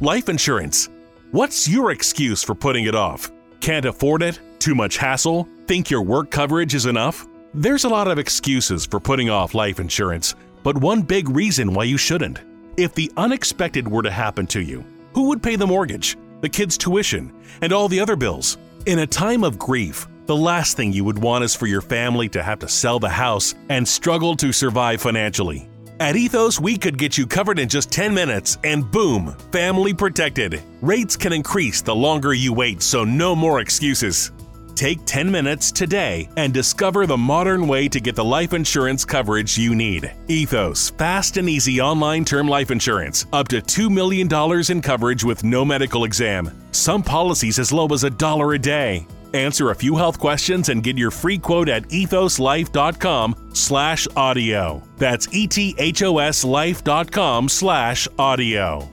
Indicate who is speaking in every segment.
Speaker 1: Life insurance. What's your excuse for putting it off? Can't afford it? Too much hassle? Think your work coverage is enough? There's a lot of excuses for putting off life insurance, but one big reason why you shouldn't. If the unexpected were to happen to you, who would pay the mortgage, the kids' tuition, and all the other bills? In a time of grief, the last thing you would want is for your family to have to sell the house and struggle to survive financially. At Ethos, we could get you covered in just 10 minutes and boom, family protected. Rates can increase the longer you wait, so no more excuses. Take 10 minutes today and discover the modern way to get the life insurance coverage you need. Ethos, fast and easy online term life insurance, up to $2 million in coverage with no medical exam. Some policies as low as a dollar a day. Answer a few health questions and get your free quote at ethoslife.com slash audio. That's E-T-H-O-S life.com slash audio.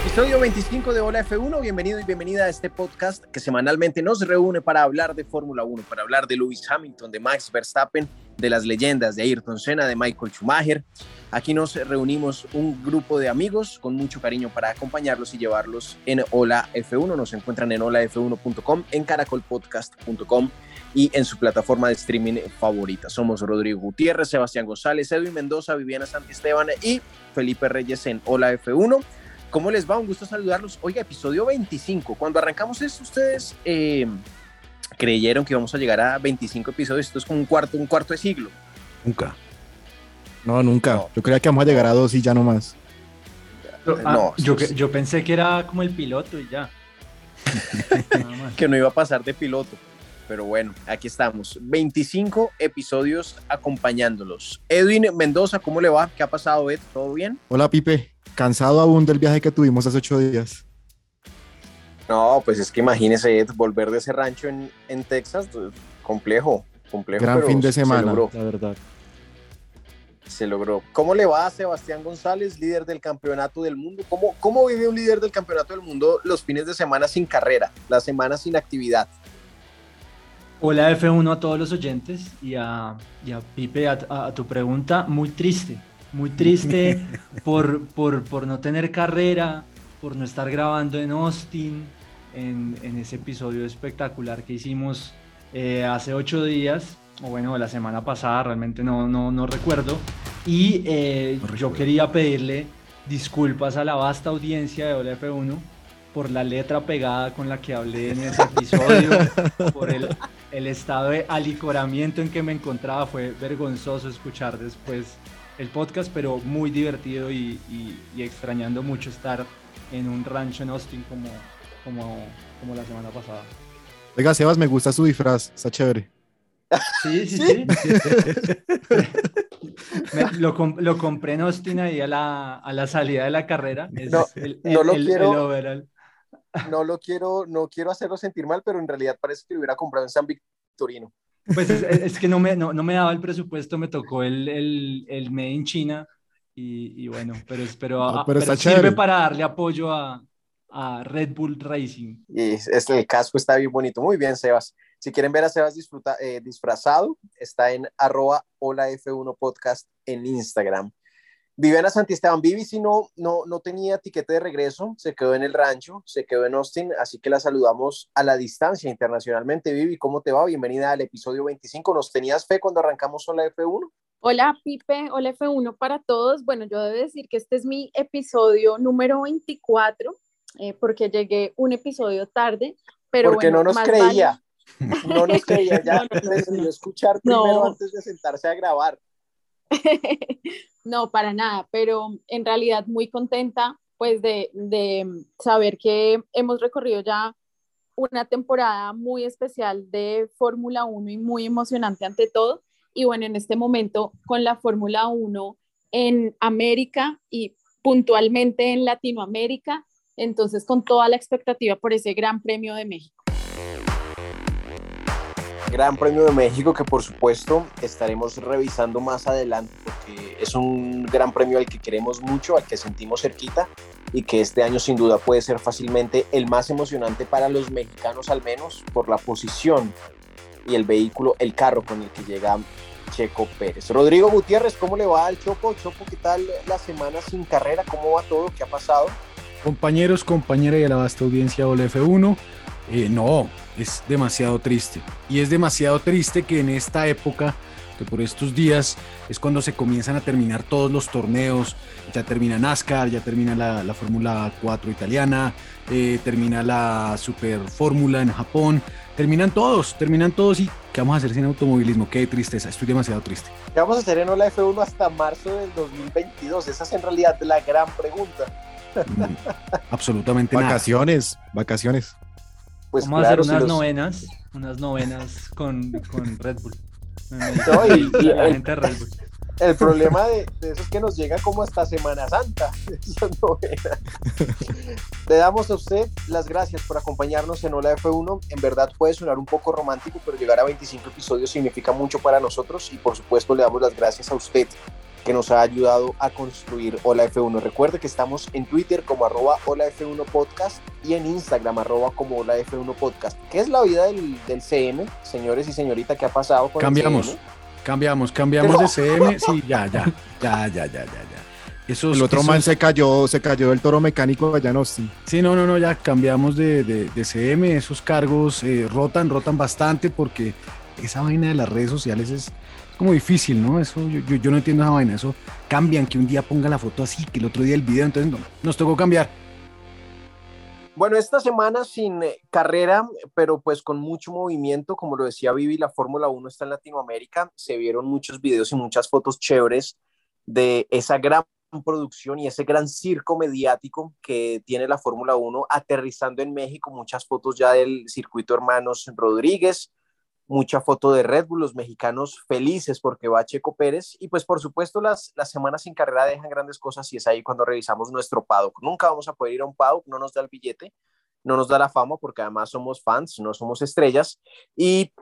Speaker 2: Episodio 25 de Hola F1, bienvenido y bienvenida a este podcast que semanalmente nos reúne para hablar de Fórmula 1, para hablar de Lewis Hamilton, de Max Verstappen, de las leyendas de Ayrton Senna, de Michael Schumacher. Aquí nos reunimos un grupo de amigos con mucho cariño para acompañarlos y llevarlos en Hola F1. Nos encuentran en holaf1.com, en caracolpodcast.com y en su plataforma de streaming favorita. Somos Rodrigo Gutiérrez, Sebastián González, Edwin Mendoza, Viviana Santisteban y Felipe Reyes en Hola F1. ¿Cómo les va? Un gusto saludarlos. Oiga, episodio 25. Cuando arrancamos esto, ustedes eh, creyeron que íbamos a llegar a 25 episodios. Esto es como un cuarto, un cuarto de siglo.
Speaker 3: Nunca. No, nunca. Yo creía que vamos a llegar a dos y ya no más.
Speaker 4: Ah, yo, yo pensé que era como el piloto y ya.
Speaker 2: que no iba a pasar de piloto. Pero bueno, aquí estamos. 25 episodios acompañándolos. Edwin Mendoza, ¿cómo le va? ¿Qué ha pasado, Ed? ¿Todo bien?
Speaker 3: Hola, Pipe. Cansado aún del viaje que tuvimos hace ocho días.
Speaker 2: No, pues es que imagínese, Ed, volver de ese rancho en, en Texas, complejo, complejo.
Speaker 3: Gran fin de semana, la verdad.
Speaker 2: Se logró. ¿Cómo le va a Sebastián González, líder del campeonato del mundo? ¿Cómo, ¿Cómo vive un líder del campeonato del mundo los fines de semana sin carrera, las semanas sin actividad?
Speaker 4: Hola F1 a todos los oyentes y a, y a Pipe, a, a, tu pregunta, muy triste, muy triste por, por, por, no tener carrera, por no estar grabando en Austin, en, en ese episodio espectacular que hicimos eh, hace ocho días, o bueno, la semana pasada, realmente no, no, no recuerdo, y eh, no yo quería pedirle disculpas a la vasta audiencia de Hola F1 por la letra pegada con la que hablé en ese episodio, por el, el, estado de alicoramiento en que me encontraba. Fue vergonzoso escuchar después el podcast, pero muy divertido y, y, y extrañando mucho estar en un rancho en Austin como, como, como la semana pasada.
Speaker 3: Oiga, Sebas, me gusta su disfraz, está chévere.
Speaker 4: Sí, sí, sí. Me, lo, lo, compré en Austin ahí a la, a la salida de la carrera. Es
Speaker 2: no,
Speaker 4: el,
Speaker 2: no lo
Speaker 4: el,
Speaker 2: quiero. El no lo quiero, no quiero hacerlo sentir mal, pero en realidad parece que lo hubiera comprado en San Victorino.
Speaker 4: Pues es, es que no me, no, no, me daba el presupuesto, me tocó el, el, el Made in China y, y bueno, pero, pero,
Speaker 3: no,
Speaker 4: a,
Speaker 3: pero,
Speaker 4: pero sirve chévere. para darle apoyo a, a Red Bull Racing.
Speaker 2: Y es, el casco está bien bonito. Muy bien, Sebas. Si quieren ver a Sebas disfruta, eh, disfrazado, está en arroba hola F1 podcast en Instagram. Viviana Santisteban, Vivi si no, no, no tenía tiquete de regreso, se quedó en el rancho, se quedó en Austin, así que la saludamos a la distancia internacionalmente. Vivi, ¿cómo te va? Bienvenida al episodio 25. ¿Nos tenías fe cuando arrancamos Hola F1?
Speaker 5: Hola Pipe, hola F1 para todos. Bueno, yo debo decir que este es mi episodio número 24, eh, porque llegué un episodio tarde, pero
Speaker 2: porque
Speaker 5: bueno,
Speaker 2: no nos creía. Vale. No nos creía, ya no, decidió escuchar primero no. antes de sentarse a grabar.
Speaker 5: no, para nada, pero en realidad muy contenta pues de, de, saber que hemos recorrido ya una temporada muy especial de Fórmula 1 y muy emocionante ante todo. Y bueno, en este momento con la Fórmula 1 en América y puntualmente en Latinoamérica, entonces con toda la expectativa por ese Gran Premio de México.
Speaker 2: Gran Premio de México que por supuesto estaremos revisando más adelante porque es un gran premio al que queremos mucho, al que sentimos cerquita y que este año sin duda puede ser fácilmente el más emocionante para los mexicanos al menos por la posición y el vehículo, el carro con el que llega Checo Pérez. Rodrigo Gutiérrez, ¿cómo le va al Chopo? Chopo, ¿qué tal la semana sin carrera? ¿Cómo va todo? ¿Qué ha pasado?
Speaker 3: Compañeros, compañera y a la vasta audiencia de F1, eh, no, es demasiado triste. Y es demasiado triste que en esta época, que por estos días es cuando se comienzan a terminar todos los torneos, ya termina NASCAR, ya termina la, Fórmula 4 italiana, eh, termina la Super Fórmula en Japón, terminan todos, terminan todos y ¿qué vamos a hacer sin automovilismo? Qué tristeza, estoy demasiado triste.
Speaker 2: ¿Qué vamos a hacer en Ola F1 hasta marzo del 2022? Esa es en realidad la gran pregunta.
Speaker 3: Mm, absolutamente
Speaker 6: vacaciones, vacaciones.
Speaker 4: Pues Vamos a hacer unas novenas, unas novenas con, con Red Bull.
Speaker 2: el, problema de, eso es que nos llega como hasta Semana Santa. Le damos a usted las gracias por acompañarnos en Hola F1. En verdad puede sonar un poco romántico, pero llegar a 25 episodios significa mucho para nosotros y por supuesto le damos las gracias a usted que nos ha ayudado a construir Hola F1. Recuerde que estamos en Twitter como arroba Hola F1 Podcast y en Instagram arroba como Hola F1 Podcast. ¿Qué es la vida del, del CM, señores y señorita? ¿Qué ha pasado con
Speaker 3: Cambiamos,
Speaker 2: el CM?
Speaker 3: cambiamos, cambiamos de CM. Sí, ya, ya, ya, ya, ya, ya. ya.
Speaker 6: el otro man se cayó, se cayó del toro mecánico allá no sí.
Speaker 3: Sí, no, no, no, ya cambiamos de, de, CM, esos cargos eh, rotan, rotan bastante porque esa vaina de las redes sociales es, como difícil, ¿no? Eso yo, yo, no entiendo esa vaina. Eso cambian, que un día ponga la foto así, que el otro día el video, entonces no, nos tocó cambiar.
Speaker 2: Bueno, esta semana sin eh, carrera, pero pues con mucho movimiento, como lo decía Vivi, la Fórmula 1 está en Latinoamérica, se vieron muchos videos y muchas fotos chéveres de esa gran producción y ese gran circo mediático que tiene la Fórmula 1 aterrizando en México, muchas fotos ya del circuito Hermanos Rodríguez, mucha foto de Red Bull, los mexicanos felices porque va Checo Pérez y pues por supuesto las, las semanas sin carrera dejan grandes cosas y es ahí cuando revisamos nuestro paddock. Nunca vamos a poder ir a un paddock, no nos da el billete, no nos da la fama porque además somos fans, no somos estrellas y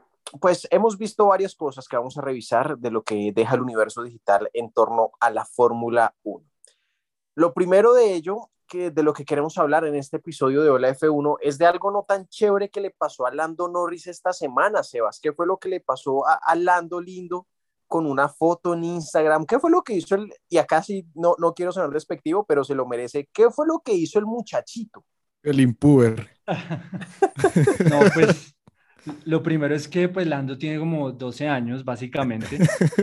Speaker 2: pues hemos visto varias cosas que vamos a revisar de lo que deja el universo digital en torno a la Fórmula 1. Lo primero de ello que de lo que queremos hablar en este episodio de Hola F1 es de algo no tan chévere que le pasó a Lando Norris esta semana, Sebas. ¿Qué fue lo que le pasó a, Lando Lindo con una foto en Instagram? ¿Qué fue lo que hizo el, y acá sí no, no quiero sonar despectivo, pero se lo merece, ¿qué fue lo que hizo el muchachito?
Speaker 3: El impuber.
Speaker 4: no, pues lo primero es que pues Lando tiene como 12 años, básicamente.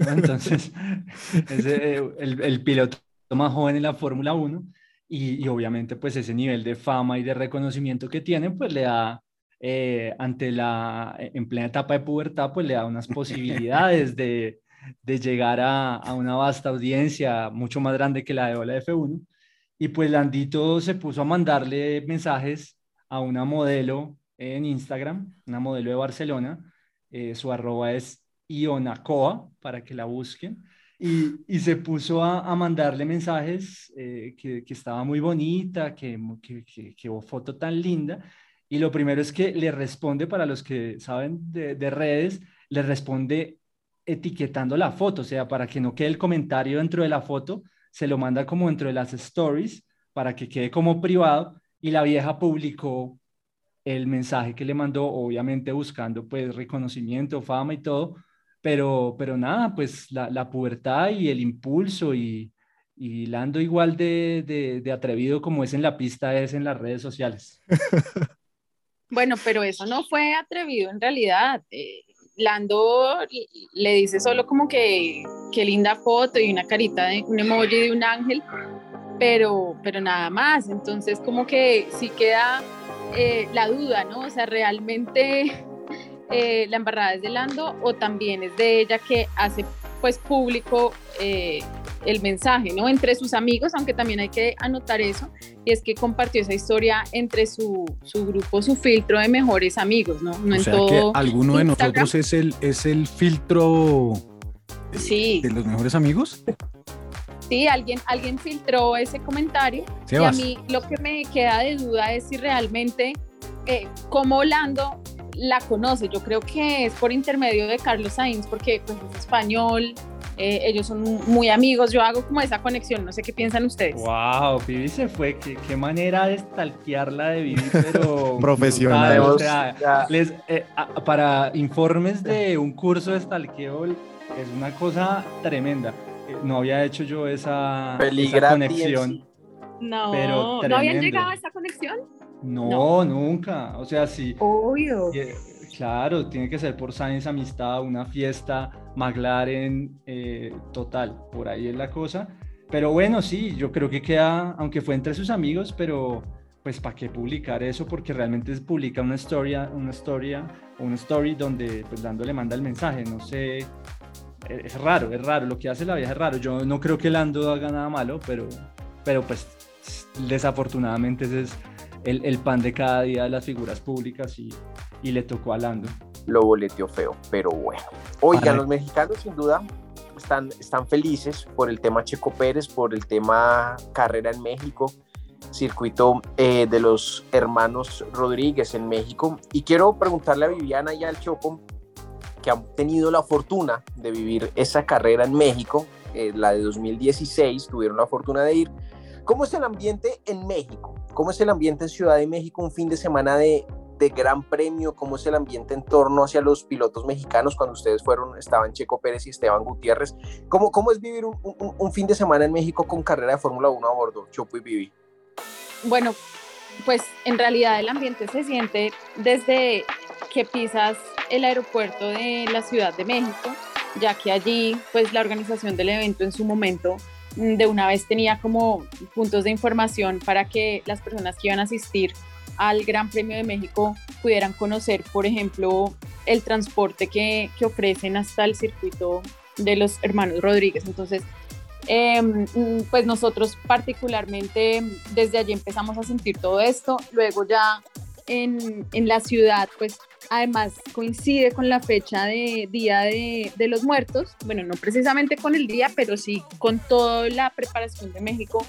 Speaker 4: Entonces, es eh, el, el piloto más joven en la Fórmula 1 y, obviamente pues ese nivel de fama y de reconocimiento que tiene pues le da eh, ante la eh, en plena etapa de pubertad pues le da unas posibilidades de, de llegar a, a, una vasta audiencia mucho más grande que la de Ola F1 y pues Landito se puso a mandarle mensajes a una modelo en Instagram, una modelo de Barcelona, eh, su arroba es Ionacoa para que la busquen y, y se puso a, a mandarle mensajes eh, que, que, estaba muy bonita, que, que, que, foto tan linda. Y lo primero es que le responde, para los que saben de, de, redes, le responde etiquetando la foto, o sea, para que no quede el comentario dentro de la foto, se lo manda como dentro de las stories para que quede como privado y la vieja publicó el mensaje que le mandó, obviamente buscando pues reconocimiento, fama y todo, pero, pero nada, pues la, la pubertad y el impulso y, y Lando igual de, de, de, atrevido como es en la pista es en las redes sociales.
Speaker 5: Bueno, pero eso no fue atrevido en realidad. Eh, Lando le dice solo como que qué linda foto y una carita de un emoji de un ángel, pero, pero nada más. Entonces como que sí queda eh, la duda, ¿no? O sea, realmente eh, la embarrada es de Lando o también es de ella que hace pues público eh, el mensaje, ¿no? Entre sus amigos, aunque también hay que anotar eso, y es que compartió esa historia entre su, su grupo, su filtro de mejores amigos, ¿no? no
Speaker 3: o sea que alguno de nosotros es el, es el filtro
Speaker 5: sí.
Speaker 3: de los mejores amigos.
Speaker 5: Sí, alguien, alguien filtró ese comentario y a mí lo que me queda de duda es si realmente, eh, cómo Lando la conoce. Yo creo que es por intermedio de Carlos Sainz, porque pues, es español, eh, ellos son muy amigos, yo hago como esa conexión, no sé qué piensan ustedes.
Speaker 4: Wow, Vivi se fue, qué, qué manera de stalkearla de Vivi, pero...
Speaker 6: Profesional.
Speaker 4: O sea, les, eh, para informes de un curso de stalkeo es una cosa tremenda. Eh, no había hecho yo esa, esa conexión.
Speaker 5: No, pero ¿no habían llegado a esa conexión?
Speaker 4: No, nunca. O sea, sí.
Speaker 5: Obvio.
Speaker 4: Claro, tiene que ser por Science Amistad, una fiesta, McLaren, eh, total, por ahí es la cosa. Pero bueno, sí, yo creo que queda, aunque fue entre sus amigos, pero pues para qué publicar eso, porque realmente publica una historia, una historia, una story donde pues Lando le manda el mensaje, no sé, es raro, es raro, lo que hace la vieja es raro. Yo no creo que Lando haga nada malo, pero, pero pues desafortunadamente ese es el, pan de cada día de las figuras públicas y, y le tocó a Lando.
Speaker 2: Lo boleteó feo, pero bueno. Oigan, los mexicanos sin duda están, están felices por el tema Checo Pérez, por el tema carrera en México, circuito eh, de los hermanos Rodríguez en México. Y quiero preguntarle a Viviana y al Choco, que han tenido la fortuna de vivir esa carrera en México, eh, la de 2016, tuvieron la fortuna de ir. ¿Cómo es el ambiente en México? ¿Cómo es el ambiente en Ciudad de México un fin de semana de, de gran premio? ¿Cómo es el ambiente en torno hacia los pilotos mexicanos cuando ustedes fueron, estaban Checo Pérez y Esteban Gutiérrez? ¿Cómo, cómo es vivir un, un, fin de semana en México con carrera de Fórmula 1 a bordo, Chopo y Vivi?
Speaker 5: Bueno, pues en realidad el ambiente se siente desde que pisas el aeropuerto de la Ciudad de México, ya que allí pues la organización del evento en su momento de una vez tenía como puntos de información para que las personas que iban a asistir al Gran Premio de México pudieran conocer, por ejemplo, el transporte que, que ofrecen hasta el circuito de los hermanos Rodríguez. Entonces, em, pues nosotros particularmente desde allí empezamos a sentir todo esto. Luego ya en, en la ciudad, pues además coincide con la fecha de Día de, los Muertos, bueno, no precisamente con el día, pero sí con toda la preparación de México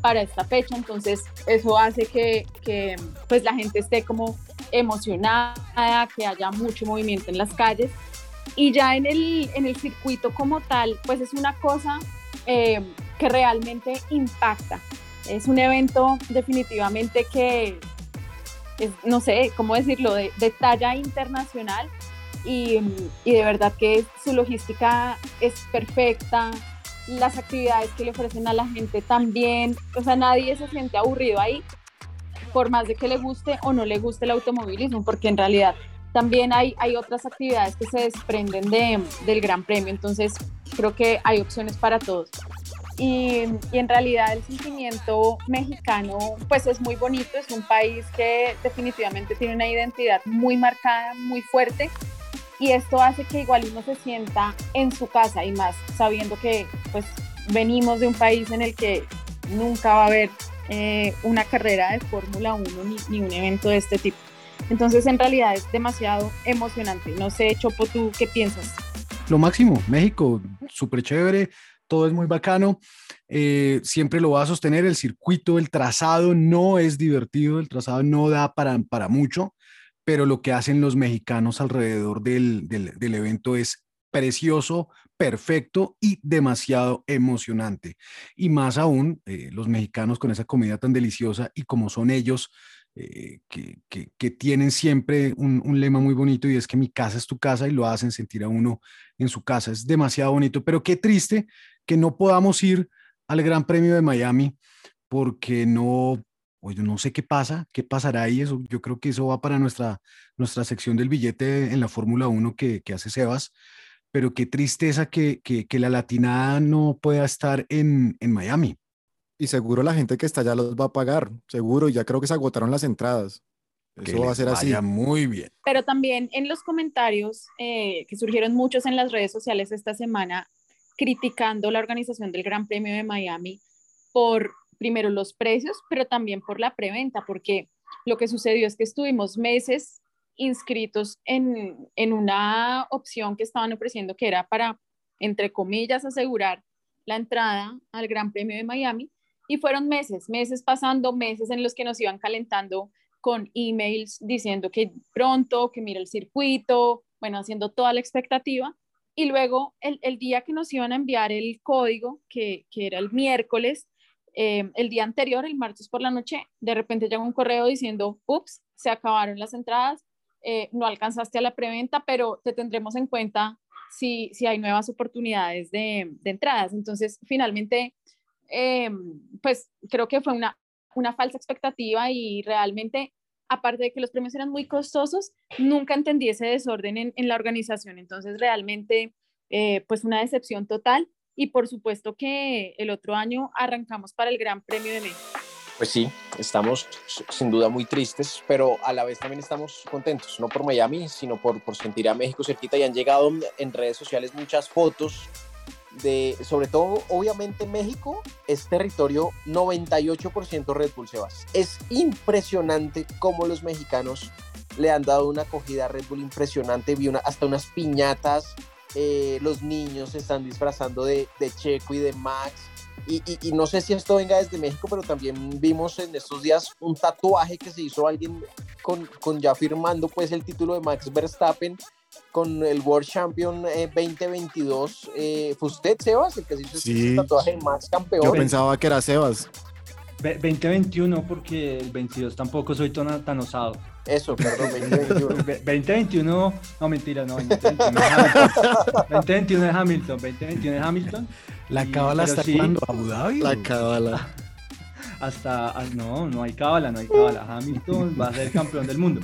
Speaker 5: para esta fecha, entonces eso hace que, que pues la gente esté como emocionada, que haya mucho movimiento en las calles. Y ya en el, en el circuito como tal, pues es una cosa eh, que realmente impacta. Es un evento definitivamente que, no sé, ¿cómo decirlo?, de, talla internacional y, y, de verdad que su logística es perfecta, las actividades que le ofrecen a la gente también, o sea, nadie se siente aburrido ahí, por más de que le guste o no le guste el automovilismo, porque en realidad también hay, hay otras actividades que se desprenden de, del Gran Premio, entonces creo que hay opciones para todos. Y, en realidad el sentimiento mexicano pues es muy bonito, es un país que definitivamente tiene una identidad muy marcada, muy fuerte y esto hace que igual uno se sienta en su casa y más sabiendo que pues venimos de un país en el que nunca va a haber eh, una carrera de Fórmula 1 ni, ni, un evento de este tipo. Entonces en realidad es demasiado emocionante. No sé, Chopo, ¿tú qué piensas?
Speaker 3: Lo máximo, México, súper chévere, todo es muy bacano. Eh, siempre lo va a sostener el circuito, el trazado no es divertido, el trazado no da para, para mucho, pero lo que hacen los mexicanos alrededor del, del, evento es precioso, perfecto y demasiado emocionante. Y más aún, eh, los mexicanos con esa comida tan deliciosa y como son ellos, eh, que, tienen siempre un, lema muy bonito y es que mi casa es tu casa y lo hacen sentir a uno en su casa. Es demasiado bonito, pero qué triste que no podamos ir al Gran Premio de Miami porque no, oye, no sé qué pasa, qué pasará ahí. Eso, yo creo que eso va para nuestra, nuestra sección del billete en la Fórmula 1 que, hace Sebas, pero qué tristeza que la latinada no pueda estar en, en, Miami.
Speaker 6: Y seguro la gente que está allá los va a pagar, seguro, ya creo que se agotaron las entradas. Eso va a ser así.
Speaker 3: Muy bien.
Speaker 5: Pero también en los comentarios eh, que surgieron muchos en las redes sociales esta semana, criticando la organización del Gran Premio de Miami por, primero, los precios, pero también por la preventa, porque lo que sucedió es que estuvimos meses inscritos en, en una opción que estaban ofreciendo que era para, entre comillas, asegurar la entrada al Gran Premio de Miami y fueron meses, meses pasando, meses en los que nos iban calentando con emails diciendo que pronto, que mira el circuito, bueno, haciendo toda la expectativa. Y luego el, el día que nos iban a enviar el código, que, que era el miércoles, eh, el día anterior, el martes por la noche, de repente llegó un correo diciendo, ups, se acabaron las entradas, eh, no alcanzaste a la preventa, pero te tendremos en cuenta si, si hay nuevas oportunidades de, de entradas. Entonces, finalmente, eh, pues creo que fue una, una falsa expectativa y realmente, aparte de que los premios eran muy costosos, nunca entendí ese desorden en, en la organización. Entonces, realmente, pues una decepción total y por supuesto que el otro año arrancamos para el Gran Premio de México.
Speaker 2: Pues sí, estamos sin duda muy tristes, pero a la vez también estamos contentos, no por Miami, sino por, por sentir a México cerquita y han llegado en redes sociales muchas fotos de, sobre todo, obviamente México es territorio 98% Red Bull, Sebas. Es impresionante cómo los mexicanos le han dado una acogida a Red Bull impresionante, vi una, hasta unas piñatas eh, los niños se están disfrazando de, de Checo y de Max. Y, y, no sé si esto venga desde México, pero también vimos en estos días un tatuaje que se hizo alguien con, con ya firmando pues el título de Max Verstappen con el World Champion 2022. Eh, ¿Fue usted, Sebas, el que se hizo ese tatuaje de Max campeón?
Speaker 6: Yo pensaba que era Sebas.
Speaker 4: 2021 porque el 22 tampoco soy tan, tan osado.
Speaker 2: Eso, perdón, 2021.
Speaker 4: 2021, no mentira, no, 2021 es Hamilton. 2021 es Hamilton, 2021 es Hamilton.
Speaker 3: La cábala está sí, jugando Abu Dhabi.
Speaker 6: La cábala.
Speaker 4: Hasta, ah, no, no hay cábala, no hay cábala. Hamilton va a ser campeón del mundo.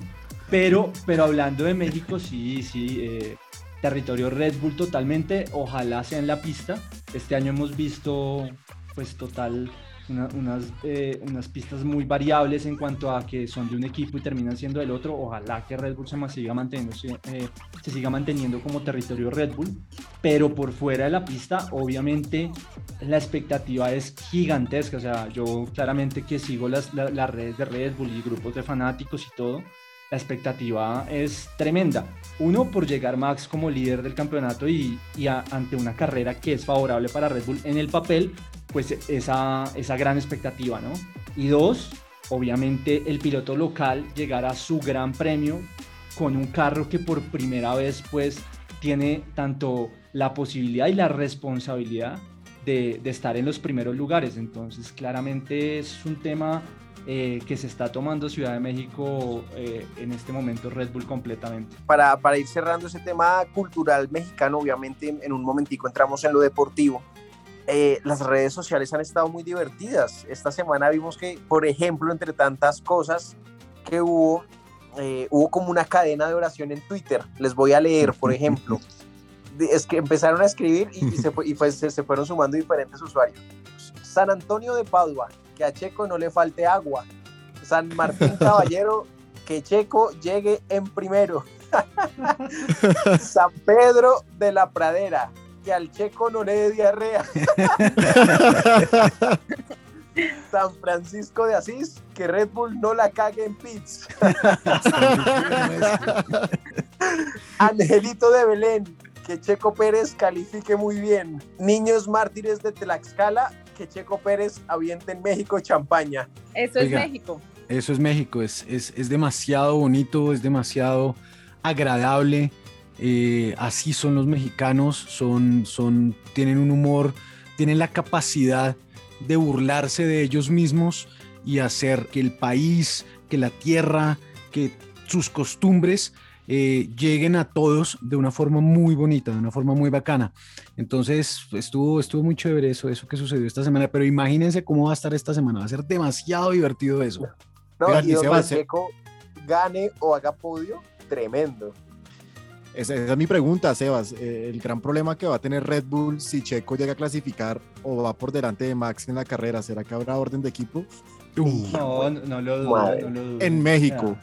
Speaker 4: Pero, pero hablando de México, sí, sí, eh, territorio Red Bull totalmente. Ojalá sea en la pista. Este año hemos visto, pues, total unas, eh, unas pistas muy variables en cuanto a que son de un equipo y terminan siendo del otro. Ojalá que Red Bull se siga manteniendo, eh, se siga manteniendo como territorio Red Bull, pero por fuera de la pista, obviamente la expectativa es gigantesca. O sea, yo claramente que sigo las, las redes de Red Bull y grupos de fanáticos y todo, la expectativa es tremenda. Uno, por llegar Max como líder del campeonato y, y ante una carrera que es favorable para Red Bull en el papel, pues esa, esa gran expectativa, ¿no? Y dos, obviamente el piloto local llegar a su gran premio con un carro que por primera vez pues tiene tanto la posibilidad y la responsabilidad de estar en los primeros lugares. Entonces claramente es un tema eh, que se está tomando Ciudad de México eh, en este momento Red Bull completamente.
Speaker 2: Para, para ir cerrando ese tema cultural mexicano, obviamente en un momentico entramos en lo deportivo. Eh, las redes sociales han estado muy divertidas. Esta semana vimos que, por ejemplo, entre tantas cosas que hubo, eh, hubo como una cadena de oración en Twitter. Les voy a leer, por ejemplo. Es que empezaron a escribir y, se, y pues se, fueron sumando diferentes usuarios. San Antonio de Padua, que a Checo no le falte agua. San Martín Caballero, que Checo llegue en primero. San Pedro de la Pradera, que al checo no le dé diarrea. San Francisco de Asís, que Red Bull no la cague en pits. Angelito de Belén, que Checo Pérez califique muy bien. Niños mártires de Tlaxcala, que Checo Pérez aviente en México champaña.
Speaker 5: Eso es México.
Speaker 3: Eso es México, es, es, es demasiado bonito, es demasiado agradable eh, así son los mexicanos, son, son, tienen un humor, tienen la capacidad de burlarse de ellos mismos y hacer que el país, que la tierra, que sus costumbres eh, lleguen a todos de una forma muy bonita, de una forma muy bacana. Entonces estuvo, estuvo muy chévere eso, eso que sucedió esta semana, pero imagínense cómo va a estar esta semana, va a ser demasiado divertido eso.
Speaker 2: No, y Checo gane o haga podio, tremendo.
Speaker 6: Esa, es mi pregunta, Sebas. Eh, el gran problema que va a tener Red Bull si Checo llega a clasificar o va por delante de Max en la carrera, ¿será que habrá orden de equipo?
Speaker 4: No, no, lo dudo,
Speaker 6: En México.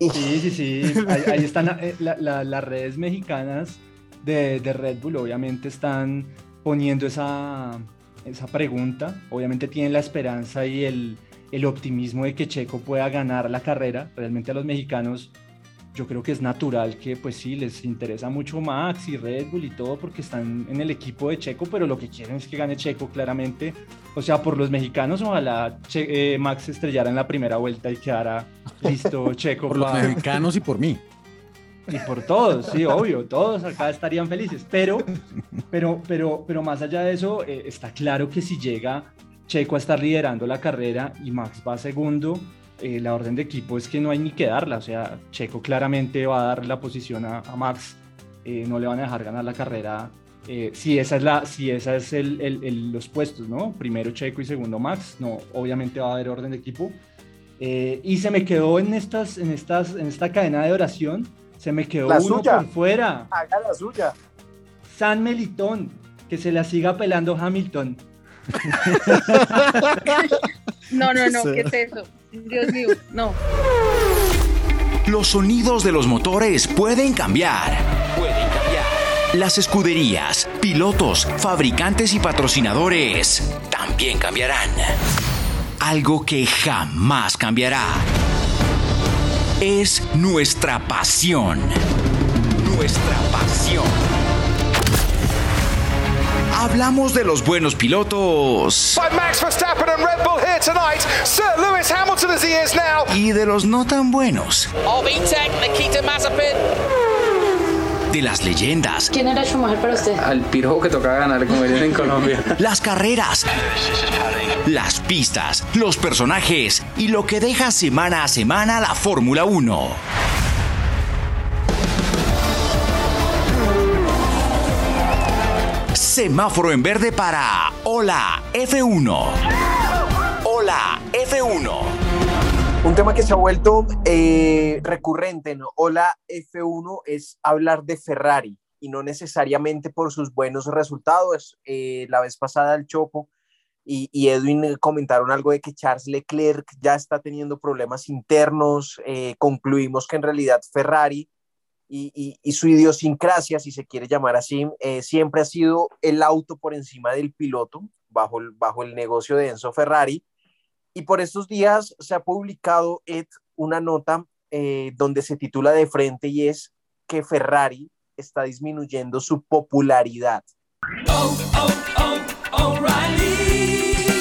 Speaker 4: Sí, sí, sí. Ahí, están eh, las redes mexicanas de, Red Bull, obviamente están poniendo esa, esa pregunta. Obviamente tienen la esperanza y el, el optimismo de que Checo pueda ganar la carrera. Realmente a los mexicanos yo creo que es natural que pues sí, les interesa mucho Max y Red Bull y todo porque están en el equipo de Checo, pero lo que quieren es que gane Checo claramente. O sea, por los mexicanos, ojalá eh, Max estrellara en la primera vuelta y quedara listo Checo.
Speaker 3: por los mexicanos y por mí.
Speaker 4: Y por todos, sí, obvio, todos acá estarían felices. Pero, pero, pero, pero más allá de eso, eh, está claro que si llega Checo a estar liderando la carrera y Max va segundo, eh, la orden de equipo es que no hay ni que darla. O sea, Checo claramente va a dar la posición a, Max. Eh, no le van a dejar ganar la carrera. Eh, si esa es la, si esa es el, el, los puestos, ¿no? Primero Checo y segundo Max. No, obviamente va a haber orden de equipo. y se me quedó en estas, en estas, en esta cadena de oración. Se me quedó uno por fuera.
Speaker 2: Haga la suya.
Speaker 4: San Melitón, que se la siga pelando Hamilton.
Speaker 5: no, no, no, ¿qué es eso? Dios mío, no.
Speaker 7: Los sonidos de los motores pueden cambiar. Pueden cambiar. Las escuderías, pilotos, fabricantes y patrocinadores también cambiarán. Algo que jamás cambiará es nuestra pasión. Nuestra pasión. Hablamos de los buenos pilotos. Y de los no tan buenos. De las leyendas.
Speaker 5: ¿Quién era Schumacher para usted?
Speaker 8: Al pirojo que tocaba ganar como en Colombia.
Speaker 7: Las carreras. Las pistas, los personajes y lo que deja semana a semana la Fórmula 1. Semáforo en verde para Hola F1. Hola F1.
Speaker 2: Un tema que se ha vuelto eh, recurrente en Hola F1 es hablar de Ferrari y no necesariamente por sus buenos resultados. Eh, la vez pasada el Chopo y, Edwin comentaron algo de que Charles Leclerc ya está teniendo problemas internos. Eh, concluimos que en realidad Ferrari y, su idiosincrasia, si se quiere llamar así, eh, siempre ha sido el auto por encima del piloto, bajo el, bajo el negocio de Enzo Ferrari. Y por estos días se ha publicado Ed, una nota eh, donde se titula de frente y es que Ferrari está disminuyendo su popularidad. Oh, oh, oh,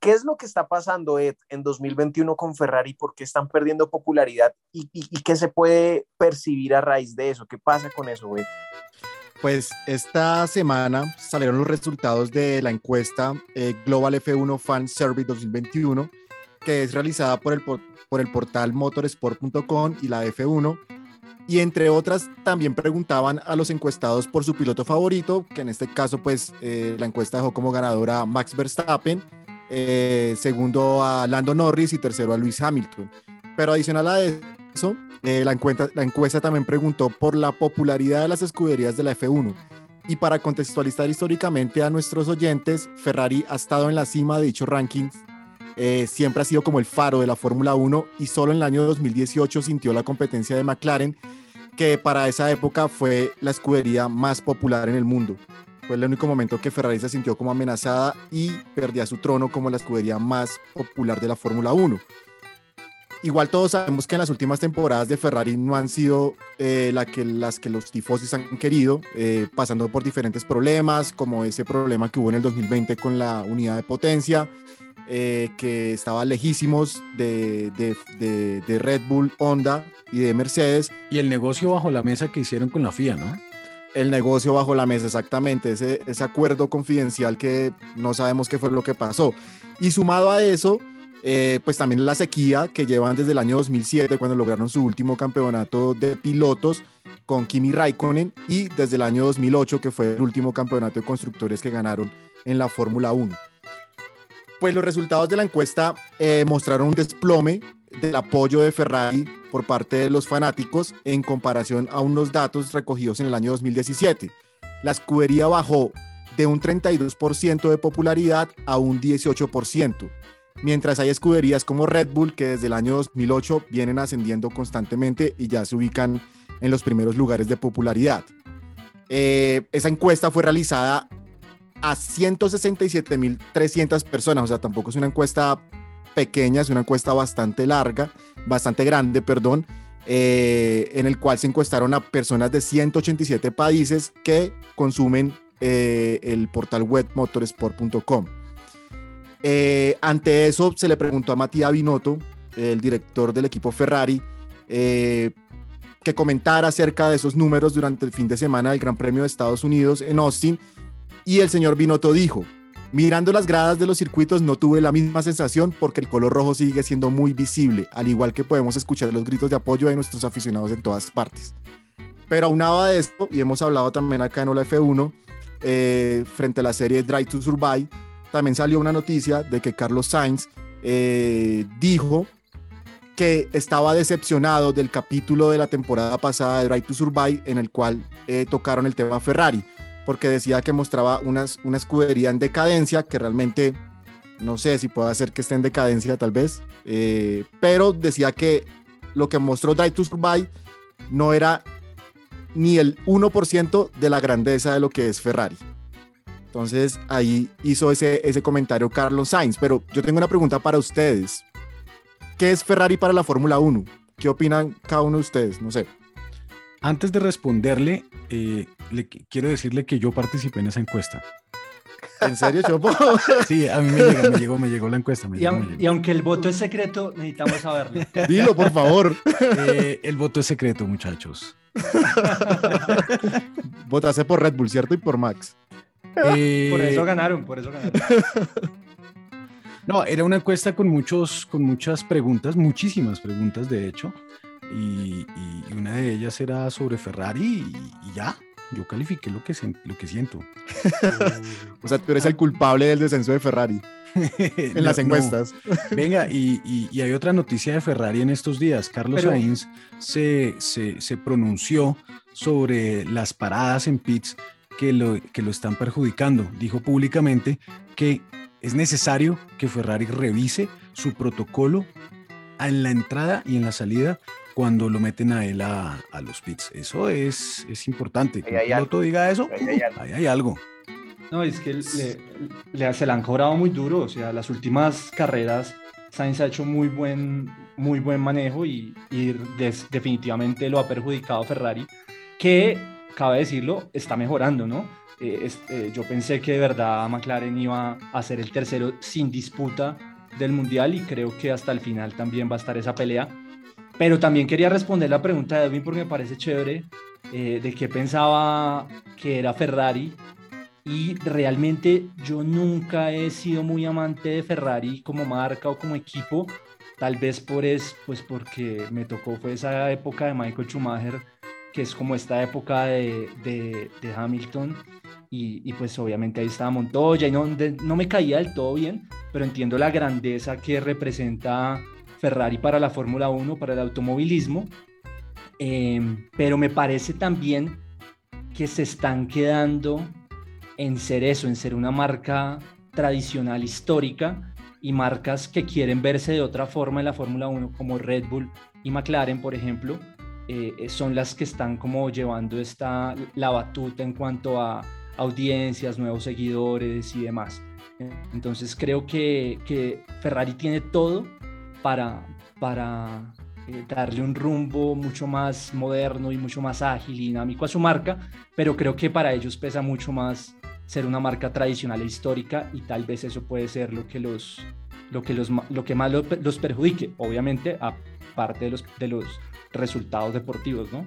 Speaker 2: ¿Qué es lo que está pasando, Ed, en 2021 con Ferrari? ¿Por qué están perdiendo popularidad? ¿Y, qué se puede percibir a raíz de eso? ¿Qué pasa con eso, Ed?
Speaker 6: Pues esta semana salieron los resultados de la encuesta eh, Global F1 Fan Survey 2021, que es realizada por el, por, el portal motorsport.com y la F1. Y entre otras, también preguntaban a los encuestados por su piloto favorito, que en este caso, pues eh, la encuesta dejó como ganadora Max Verstappen eh, segundo a Lando Norris y tercero a Luis Hamilton. Pero adicional a eso, eh, la, encuesta, la encuesta también preguntó por la popularidad de las escuderías de la F1. Y para contextualizar históricamente a nuestros oyentes, Ferrari ha estado en la cima de dichos rankings. Eh, siempre ha sido como el faro de la Fórmula 1 y solo en el año 2018 sintió la competencia de McLaren, que para esa época fue la escudería más popular en el mundo. Fue el único momento que Ferrari se sintió como amenazada y perdía su trono como la escudería más popular de la Fórmula 1. Igual todos sabemos que en las últimas temporadas de Ferrari no han sido eh, las que los tifosis han querido, eh, pasando por diferentes problemas, como ese problema que hubo en el 2020 con la unidad de potencia, eh, que estaba lejísimos de, Red Bull, Honda y de Mercedes.
Speaker 3: Y el negocio bajo la mesa que hicieron con la FIA, ¿no?
Speaker 6: El negocio bajo la mesa, exactamente, ese, ese acuerdo confidencial que no sabemos qué fue lo que pasó. Y sumado a eso, eh, pues también la sequía que llevan desde el año 2007, cuando lograron su último campeonato de pilotos con Kimi Raikkonen, y desde el año 2008, que fue el último campeonato de constructores que ganaron en la Fórmula 1. Pues los resultados de la encuesta eh, mostraron un desplome del apoyo de Ferrari por parte de los fanáticos en comparación a unos datos recogidos en el año 2017. la escudería bajó de un 32% de popularidad a un 18%, mientras hay escuderías como Red Bull que desde el año 2008 vienen ascendiendo constantemente y ya se ubican en los primeros lugares de popularidad. Eh, esa encuesta fue realizada a 167.300 personas, o sea, tampoco es una encuesta pequeña, es una encuesta bastante larga, bastante grande, perdón, eh, en el cual se encuestaron a personas de 187 países que consumen eh, el portal web motorsport.com. Eh, ante eso se le preguntó a Matías Binotto, el director del equipo Ferrari, que comentara acerca de esos números durante el fin de semana del Gran Premio de Estados Unidos en Austin. Y el señor Binotto dijo, Mirando las gradas de los circuitos no tuve la misma sensación porque el color rojo sigue siendo muy visible, al igual que podemos escuchar los gritos de apoyo de nuestros aficionados en todas partes. Pero aunado de esto, y hemos hablado también acá en Ola F1, eh, frente a la serie Drive to Survive, también salió una noticia de que Carlos Sainz eh, dijo que estaba decepcionado del capítulo de la temporada pasada de Drive to Survive en el cual eh, tocaron el tema Ferrari porque decía que mostraba unas, una escudería en decadencia, que realmente no sé si puede hacer que esté en decadencia tal vez, eh, pero decía que lo que mostró Drive to Survive no era ni el 1% de la grandeza de lo que es Ferrari. Entonces ahí hizo ese, ese comentario Carlos Sainz, pero yo tengo una pregunta para ustedes. ¿Qué es Ferrari para la Fórmula 1? ¿Qué opinan cada uno de ustedes? No sé.
Speaker 3: Antes de responderle, eh, le, quiero decirle que yo participé en esa encuesta.
Speaker 6: ¿En serio, Chopo?
Speaker 3: Sí, a mí me llegó, me llegó, me llegó la encuesta.
Speaker 4: y, aunque el voto es secreto, necesitamos saberlo.
Speaker 6: Dilo, por favor.
Speaker 3: Eh, el voto es secreto, muchachos.
Speaker 6: Votase por Red Bull, ¿cierto? Y por Max.
Speaker 4: Eh, por eso ganaron, por eso ganaron.
Speaker 3: No, era una encuesta con, muchos, con muchas preguntas, muchísimas preguntas, de hecho y, una de ellas era sobre Ferrari y, ya, yo califiqué lo que, lo que siento.
Speaker 6: o sea, tú eres el culpable del descenso de Ferrari en las encuestas.
Speaker 3: Venga, y, hay otra noticia de Ferrari en estos días. Carlos Sainz se, se, pronunció sobre las paradas en pits que lo, que lo están perjudicando. Dijo públicamente que es necesario que Ferrari revise su protocolo en la entrada y en la salida cuando lo meten a él a, los pits. Eso es, es importante. Que el piloto diga eso, ahí hay, algo.
Speaker 4: No, es que le, se le han cobrado muy duro. O sea, las últimas carreras Sainz ha hecho muy buen, muy buen manejo y, definitivamente lo ha perjudicado Ferrari, que, cabe decirlo, está mejorando, ¿no? Eh, eh, yo pensé que de verdad McLaren iba a ser el tercero sin disputa del Mundial y creo que hasta el final también va a estar esa pelea pero también quería responder la pregunta de Edwin porque me parece chévere eh, de qué pensaba que era Ferrari. Y realmente yo nunca he sido muy amante de Ferrari como marca o como equipo. Tal vez por es, pues porque me tocó fue esa época de Michael Schumacher, que es como esta época de, de, Hamilton. Y, y, pues obviamente ahí estaba Montoya y no, no me caía del todo bien, pero entiendo la grandeza que representa Ferrari para la Fórmula 1, para el automovilismo, em, pero me parece también que se están quedando en ser eso, en ser una marca tradicional histórica y marcas que quieren verse de otra forma en la Fórmula 1, como Red Bull y McLaren, por ejemplo, eh, son las que están como llevando esta, la batuta en cuanto a audiencias, nuevos seguidores y demás. Entonces creo que Ferrari tiene todo para, para eh, darle un rumbo mucho más moderno y mucho más ágil y dinámico a su marca, pero creo que para ellos pesa mucho más ser una marca tradicional e histórica y tal vez eso puede ser lo que los lo que los lo que más los perjudique, obviamente aparte de los de los resultados deportivos, ¿no?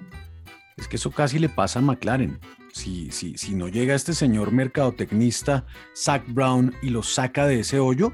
Speaker 3: Es que eso casi le pasa a McLaren. Si, si, si no llega este señor mercadotecnista, Zach Brown, y lo saca de ese hoyo,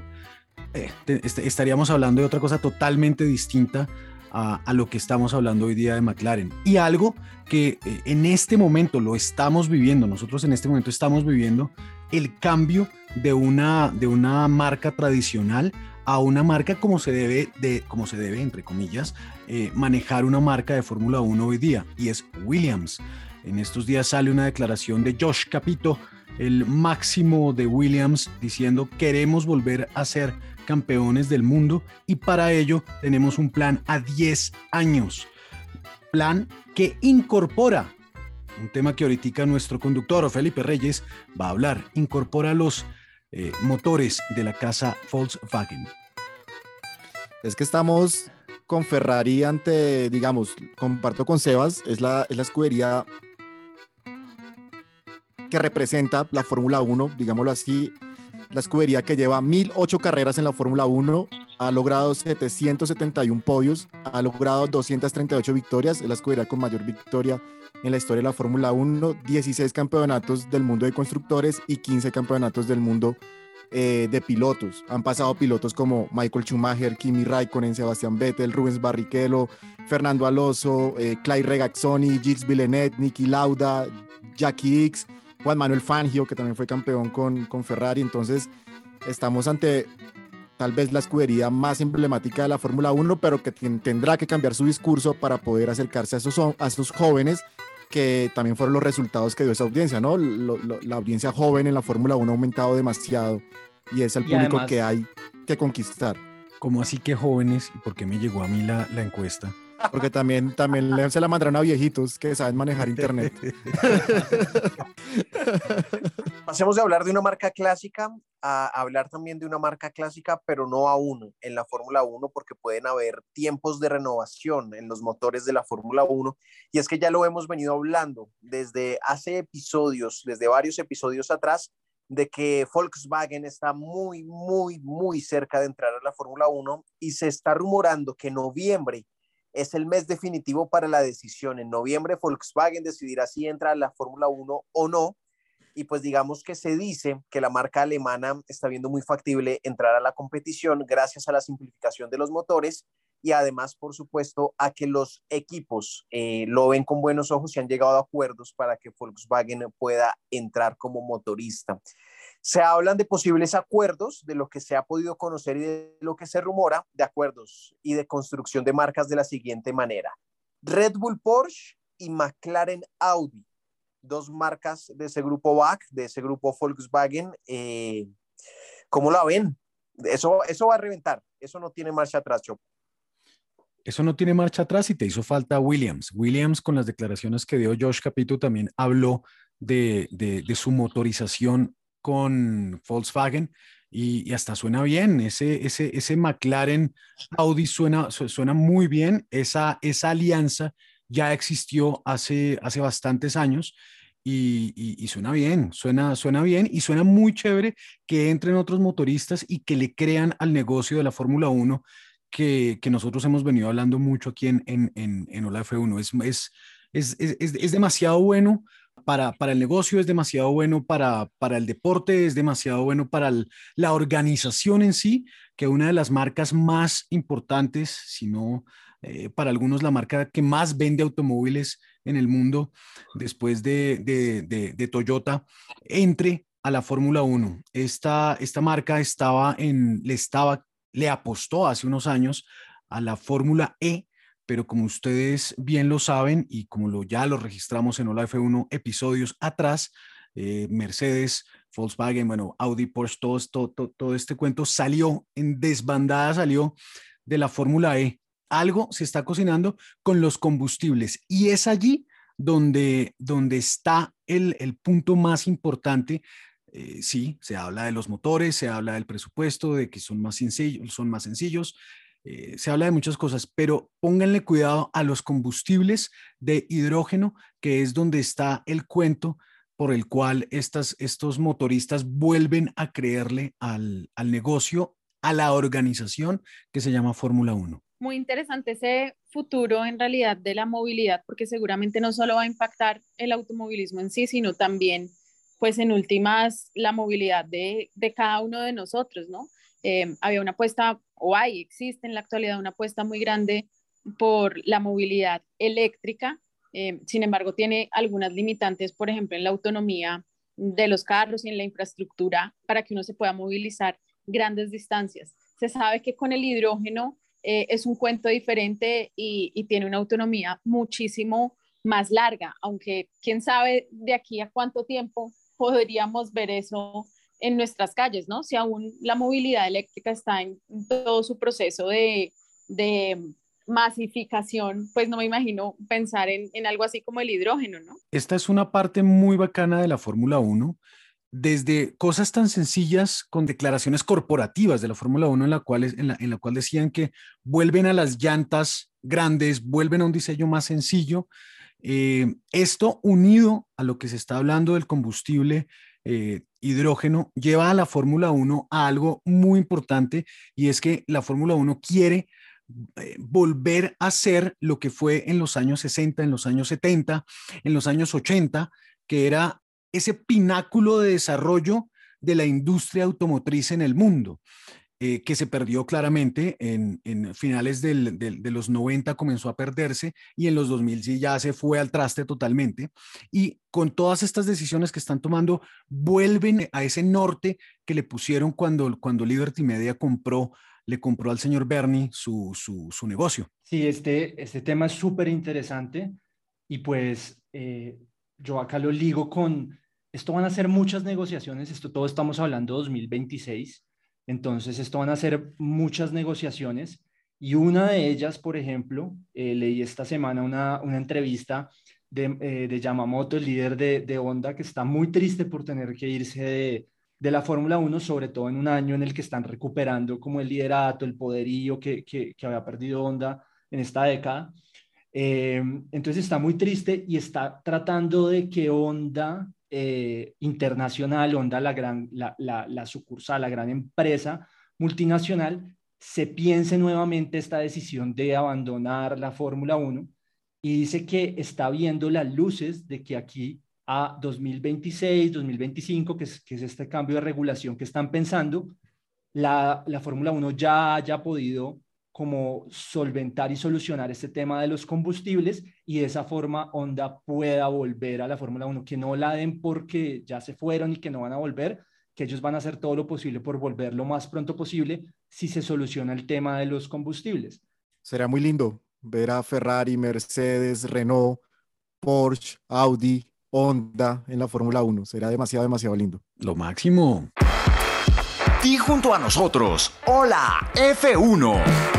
Speaker 3: eh, este, estaríamos hablando de otra cosa totalmente distinta a, lo que estamos hablando hoy día de McLaren. Y algo que eh, en este momento lo estamos viviendo, nosotros en este momento estamos viviendo el cambio de una, de una marca tradicional a una marca como se debe, de, como se debe entre comillas, eh, manejar una marca de Fórmula 1 hoy día, y es Williams. En estos días sale una declaración de Josh Capito, el máximo de Williams, diciendo queremos volver a ser campeones del mundo y para ello tenemos un plan a 10 años. Plan que incorpora un tema que ahorita nuestro conductor Felipe Reyes va a hablar, incorpora los eh, motores de la casa Volkswagen.
Speaker 6: Es que estamos con Ferrari ante, digamos, comparto con Sebas, es la, es la escudería que representa la Fórmula 1, digámoslo así, la escudería que lleva 1008 carreras en la Fórmula 1, ha logrado 771 podios, ha logrado 238 victorias, es la escudería con mayor victoria en la historia de la Fórmula 1, 16 campeonatos del mundo de constructores y 15 campeonatos del mundo eh, de pilotos. Han pasado pilotos como Michael Schumacher, Kimi Raikkonen, Sebastián Vettel, Rubens Barrichello, Fernando Alonso, eh, Clay Regazzoni, Gilles Villeneuve, Niki Lauda, Jackie X, Juan Manuel Fangio, que también fue campeón con, con Ferrari. Entonces, estamos ante tal vez la escudería más emblemática de la Fórmula 1, pero que tendrá que cambiar su discurso para poder acercarse a esos, a esos jóvenes que también fueron los resultados que dio esa audiencia, ¿no? la audiencia joven en la Fórmula 1 ha aumentado demasiado y es el público que hay que conquistar.
Speaker 3: ¿Cómo así que jóvenes? ¿Y por qué me llegó a mí la, la encuesta?
Speaker 6: Porque también, también se la mandaron a viejitos que saben manejar internet.
Speaker 2: Pasemos de hablar de una marca clásica a hablar también de una marca clásica, pero no a uno en la Fórmula 1, porque pueden haber tiempos de renovación en los motores de la Fórmula 1. Y es que ya lo hemos venido hablando desde hace episodios, desde varios episodios atrás, de que Volkswagen está muy, muy, muy cerca de entrar a la Fórmula 1 y se está rumorando que en noviembre es el mes definitivo para la decisión. En noviembre Volkswagen decidirá si entra a la Fórmula 1 o no. Y pues digamos que se dice que la marca alemana está viendo muy factible entrar a la competición gracias a la simplificación de los motores y además, por supuesto, a que los equipos eh, lo ven con buenos ojos y han llegado a acuerdos para que Volkswagen pueda entrar como motorista. Se hablan de posibles acuerdos, de lo que se ha podido conocer y de lo que se rumora, de acuerdos y de construcción de marcas de la siguiente manera. Red Bull Porsche y McLaren Audi, dos marcas de ese grupo BAC, de ese grupo Volkswagen. Eh, ¿Cómo la ven? Eso, eso va a reventar, eso no tiene marcha atrás.
Speaker 3: Eso no tiene marcha atrás y te hizo falta Williams. Williams, con las declaraciones que dio Josh Capito, también habló de, de su motorización con Volkswagen y, hasta suena bien. Ese, ese, ese McLaren Audi suena, suena muy bien. Esa, esa alianza ya existió hace, hace bastantes años. Y, y, suena bien, suena, suena bien y suena muy chévere que entren otros motoristas y que le crean al negocio de la Fórmula 1 que, que, nosotros hemos venido hablando mucho aquí en, en, en, en Ola F1. Es, es, es, es, es demasiado bueno para, para, el negocio, es demasiado bueno para, para el deporte, es demasiado bueno para la organización en sí, que una de las marcas más importantes, si no eh, para algunos la marca que más vende automóviles en el mundo después de, de, de, Toyota, entre a la Fórmula 1. Esta, esta marca estaba en, le, estaba, le apostó hace unos años a la Fórmula E pero como ustedes bien lo saben y como lo, ya lo registramos en Hola F1 episodios atrás, eh, Mercedes, Volkswagen, bueno, Audi, Porsche, todo, todo, este cuento salió en desbandada, salió de la Fórmula E. Algo se está cocinando con los combustibles y es allí donde, donde está el, el punto más importante eh, sí, se habla de los motores, se habla del presupuesto, de que son más sencillos, son más sencillos, eh, se habla de muchas cosas, pero pónganle cuidado a los combustibles de hidrógeno, que es donde está el cuento por el cual estas, estos motoristas vuelven a creerle al, al negocio, a la organización que se llama Fórmula 1.
Speaker 5: Muy interesante ese futuro en realidad de la movilidad, porque seguramente no solo va a impactar el automovilismo en sí, sino también, pues en últimas, la movilidad de, de cada uno de nosotros, ¿no? Eh, había una apuesta, o hay, existe en la actualidad una apuesta muy grande por la movilidad eléctrica, eh, sin embargo tiene algunas limitantes, por ejemplo, en la autonomía de los carros y en la infraestructura para que uno se pueda movilizar grandes distancias. Se sabe que con el hidrógeno eh, es un cuento diferente y, tiene una autonomía muchísimo más larga, aunque quién sabe de aquí a cuánto tiempo podríamos ver eso en nuestras calles, ¿no? Si aún la movilidad eléctrica está en todo su proceso de, masificación, pues no me imagino pensar en, en, algo así como el hidrógeno, ¿no?
Speaker 3: Esta es una parte muy bacana de la Fórmula 1, desde cosas tan sencillas con declaraciones corporativas de la Fórmula 1 en la, cual, en, la, en la cual decían que vuelven a las llantas grandes, vuelven a un diseño más sencillo. Eh, esto unido a lo que se está hablando del combustible eh, hidrógeno lleva a la Fórmula 1 a algo muy importante y es que la Fórmula 1 quiere eh, volver a ser lo que fue en los años 60, en los años 70, en los años 80, que era ese pináculo de desarrollo de la industria automotriz en el mundo. Eh, que se perdió claramente en, finales de los 90 comenzó a perderse y en los 2000 sí ya se fue al traste totalmente. Y con todas estas decisiones que están tomando, vuelven a ese norte que le pusieron cuando, cuando Liberty Media compró, le compró al señor Bernie su, su, negocio.
Speaker 4: Sí, este, este tema es súper interesante y pues eh, yo acá lo ligo con, esto van a ser muchas negociaciones, esto todo estamos hablando 2026 entonces, esto van a ser muchas negociaciones y una de ellas, por ejemplo, eh, leí esta semana una, entrevista de, eh, de, Yamamoto, el líder de, de, Honda, que está muy triste por tener que irse de, de la Fórmula 1, sobre todo en un año en el que están recuperando como el liderato, el poderío que, que, había perdido Honda en esta década. Eh, entonces está muy triste y está tratando de que Honda eh, internacional, Honda, la, gran, la, la, sucursal, la gran empresa multinacional, se piense nuevamente esta decisión de abandonar la Fórmula 1 y dice que está viendo las luces de que aquí a 2026, 2025, que es, que es este cambio de regulación que están pensando, la, la Fórmula 1 ya haya podido como solventar y solucionar este tema de los combustibles y de esa forma Honda pueda volver a la Fórmula 1, que no la den porque ya se fueron y que no van a volver, que ellos van a hacer todo lo posible por volver lo más pronto posible si se soluciona el tema de los combustibles.
Speaker 6: Será muy lindo ver a Ferrari, Mercedes, Renault, Porsche, Audi, Honda en la Fórmula 1. Será demasiado, demasiado lindo.
Speaker 3: Lo máximo.
Speaker 7: Y junto a nosotros, hola F1.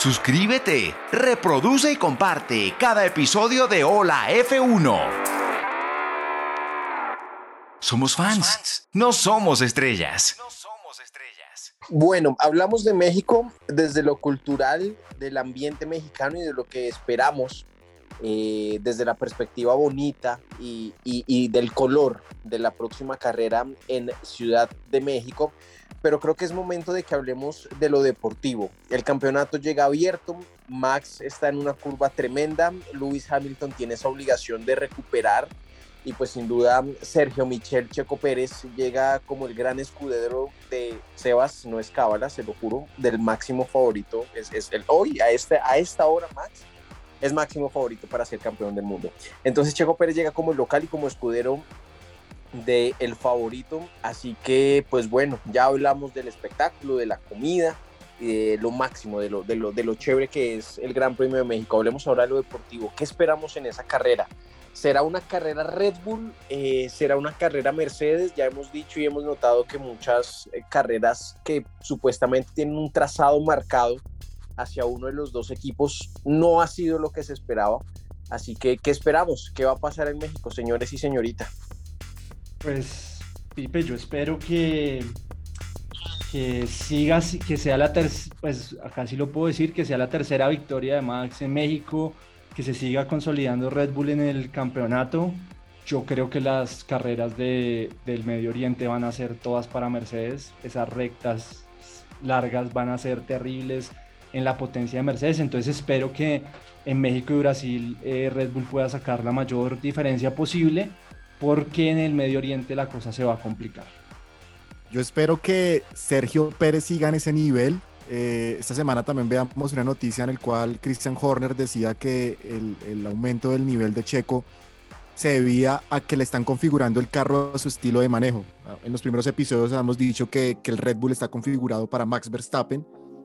Speaker 7: Suscríbete, reproduce y comparte cada episodio de Hola F1. Somos fans, no somos estrellas.
Speaker 2: Bueno, hablamos de México desde lo cultural, del ambiente mexicano y de lo que esperamos eh, desde la perspectiva bonita y, y, del color de la próxima carrera en Ciudad de México pero creo que es momento de que hablemos de lo deportivo. El campeonato llega abierto, Max está en una curva tremenda, Lewis Hamilton tiene esa obligación de recuperar y pues sin duda Sergio Michel Checo Pérez llega como el gran escudero de Sebas, no es cábala, se lo juro, del máximo favorito, es, es el, hoy a, este, a esta hora Max es máximo favorito para ser campeón del mundo. Entonces Checo Pérez llega como el local y como escudero de el favorito. Así que, pues bueno, ya hablamos del espectáculo, de la comida, de lo máximo, de lo, de, lo, de lo chévere que es el Gran Premio de México. Hablemos ahora de lo deportivo. ¿Qué esperamos en esa carrera? ¿Será una carrera Red Bull? Eh, ¿Será una carrera Mercedes? Ya hemos dicho y hemos notado que muchas eh, carreras que supuestamente tienen un trazado marcado hacia uno de los dos equipos no ha sido lo que se esperaba. Así que, ¿qué esperamos? ¿Qué va a pasar en México, señores y señorita?
Speaker 4: Pues, Pipe, yo espero que, que siga, que sea la tercera, pues acá sí lo puedo decir, que sea la tercera victoria de Max en México, que se siga consolidando Red Bull en el campeonato. Yo creo que las carreras de, del Medio Oriente van a ser todas para Mercedes. Esas rectas largas van a ser terribles en la potencia de Mercedes. Entonces espero que en México y Brasil eh, Red Bull pueda sacar la mayor diferencia posible, porque en el Medio Oriente la cosa se va a complicar.
Speaker 6: Yo espero que Sergio Pérez siga en ese nivel. Eh, esta semana también veamos una noticia en la cual Christian Horner decía que el, aumento del nivel de Checo se debía a que le están configurando el carro a su estilo de manejo. En los primeros episodios hemos dicho que, que el Red Bull está configurado para Max Verstappen.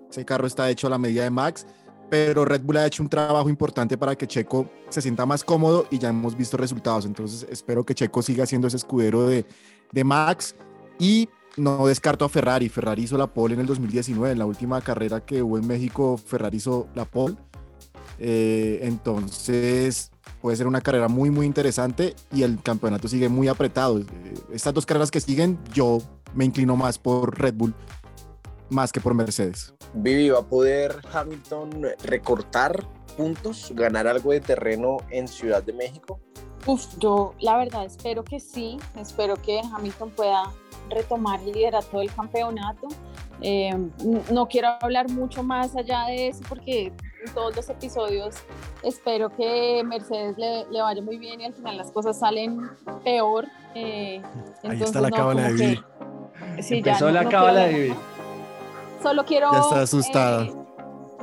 Speaker 6: Ese carro está hecho a la medida de Max pero Red Bull ha hecho un trabajo importante para que Checo se sienta más cómodo y ya hemos visto resultados. Entonces espero que Checo siga siendo ese escudero de, Max y no descarto a Ferrari. Ferrari hizo la pole en el 2019, en la última carrera que hubo en México, Ferrari hizo la pole. Eh, entonces puede ser una carrera muy, muy interesante y el campeonato sigue muy apretado. Eh, estas dos carreras que siguen, yo me inclino más por Red Bull más que por Mercedes.
Speaker 2: Vivi, ¿va a poder Hamilton recortar puntos, ganar algo de terreno en Ciudad de México?
Speaker 5: Uf, yo la verdad espero que sí, espero que Hamilton pueda retomar el liderato del campeonato. Eh, no quiero hablar mucho más allá de eso porque en todos los episodios espero que Mercedes le, le vaya muy bien y al final las cosas salen peor.
Speaker 3: Eh, Ahí está la cábala de Vivi.
Speaker 4: Sí, Empezó la cábala de Vivi.
Speaker 5: Solo quiero...
Speaker 6: Ya está asustada.
Speaker 5: Eh,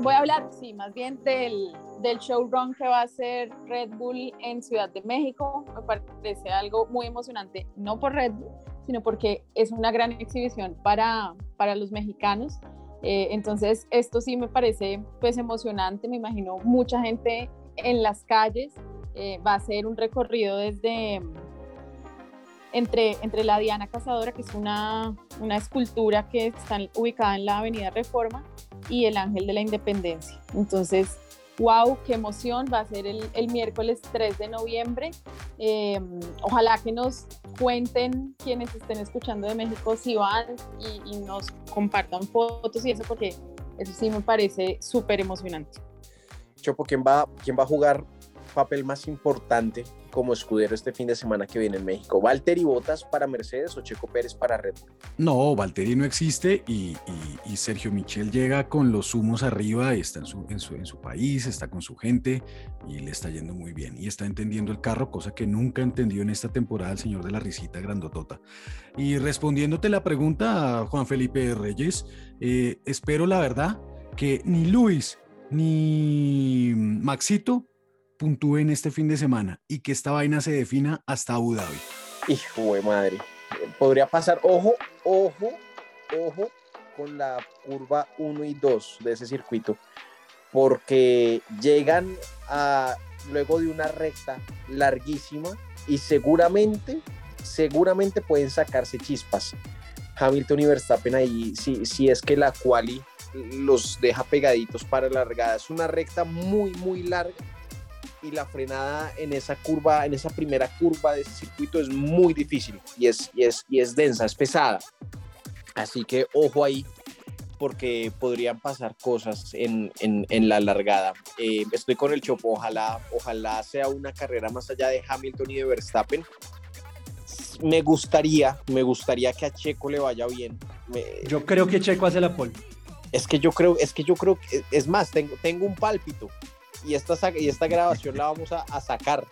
Speaker 5: voy a hablar, sí, más bien del, del showrun que va a hacer Red Bull en Ciudad de México. Me parece algo muy emocionante, no por Red Bull, sino porque es una gran exhibición para, para los mexicanos. Eh, entonces, esto sí me parece pues emocionante, me imagino mucha gente en las calles. Eh, va a ser un recorrido desde entre, entre la Diana Cazadora, que es una, una escultura que está ubicada en la Avenida Reforma, y el Ángel de la Independencia. Entonces, wow, qué emoción, va a ser el, el miércoles 3 de noviembre. Eh, ojalá que nos cuenten quienes estén escuchando de México si van y, y nos compartan fotos y eso, porque eso sí me parece súper emocionante.
Speaker 2: Chopo, ¿quién va, ¿quién va a jugar papel más importante como escudero este fin de semana que viene en México? ¿Valtteri Botas para Mercedes o Checo Pérez para Red Bull?
Speaker 3: No, Valtteri no existe y, Sergio Michel llega con los humos arriba, está en su, en, su, en su país, está con su gente y le está yendo muy bien y está entendiendo el carro, cosa que nunca entendió en esta temporada el señor de la risita grandotota. Y respondiéndote la pregunta, Juan Felipe Reyes, eh, espero la verdad que ni Luis ni Maxito puntúen este fin de semana y que esta vaina se defina hasta Abu Dhabi.
Speaker 2: Hijo de madre. Podría pasar, ojo, ojo, ojo con la curva 1 y 2 de ese circuito, porque llegan a luego de una recta larguísima y seguramente, seguramente pueden sacarse chispas. Hamilton y Verstappen ahí, si, si es que la quali los deja pegaditos para la largada. Es una recta muy, muy larga y la frenada en esa curva, en esa primera curva de ese circuito es muy difícil y es, y es, y es densa, es pesada. Así que ojo ahí porque podrían pasar cosas en, en, en la largada. Eh, estoy con el Chopo, ojalá, ojalá sea una carrera más allá de Hamilton y de Verstappen. Me gustaría, me gustaría que a Checo le vaya bien. Me,
Speaker 4: yo creo que Checo hace la pole.
Speaker 2: Es que yo creo, es que yo creo, es más, tengo, tengo un pálpito y esta, y esta grabación la vamos a, a, sacar.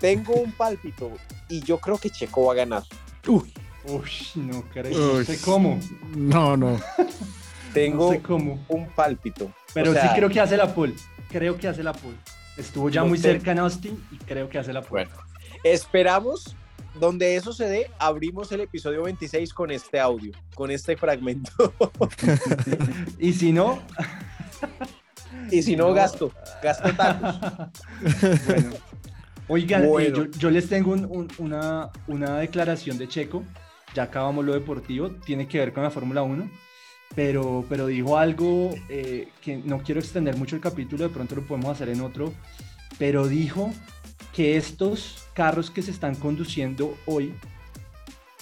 Speaker 2: Tengo un pálpito y yo creo que Checo va a ganar.
Speaker 4: Uy, Uy no creo. No sé cómo.
Speaker 6: No, no.
Speaker 2: Tengo no sé cómo. un pálpito.
Speaker 4: Pero o sea, sí creo que hace la pole. Creo que hace la pole. Estuvo ya muy sé. cerca en Austin y creo que hace la pole.
Speaker 2: Bueno, esperamos. Donde eso se dé, abrimos el episodio 26 con este audio, con este fragmento.
Speaker 4: y si no,
Speaker 2: y si no, gasto, gasto tacos.
Speaker 4: bueno. Oigan, bueno. eh, yo, yo, les tengo un, un, una, una declaración de Checo, ya acabamos lo deportivo, tiene que ver con la Fórmula 1, pero, pero dijo algo eh, que no quiero extender mucho el capítulo, de pronto lo podemos hacer en otro, pero dijo que estos carros que se están conduciendo hoy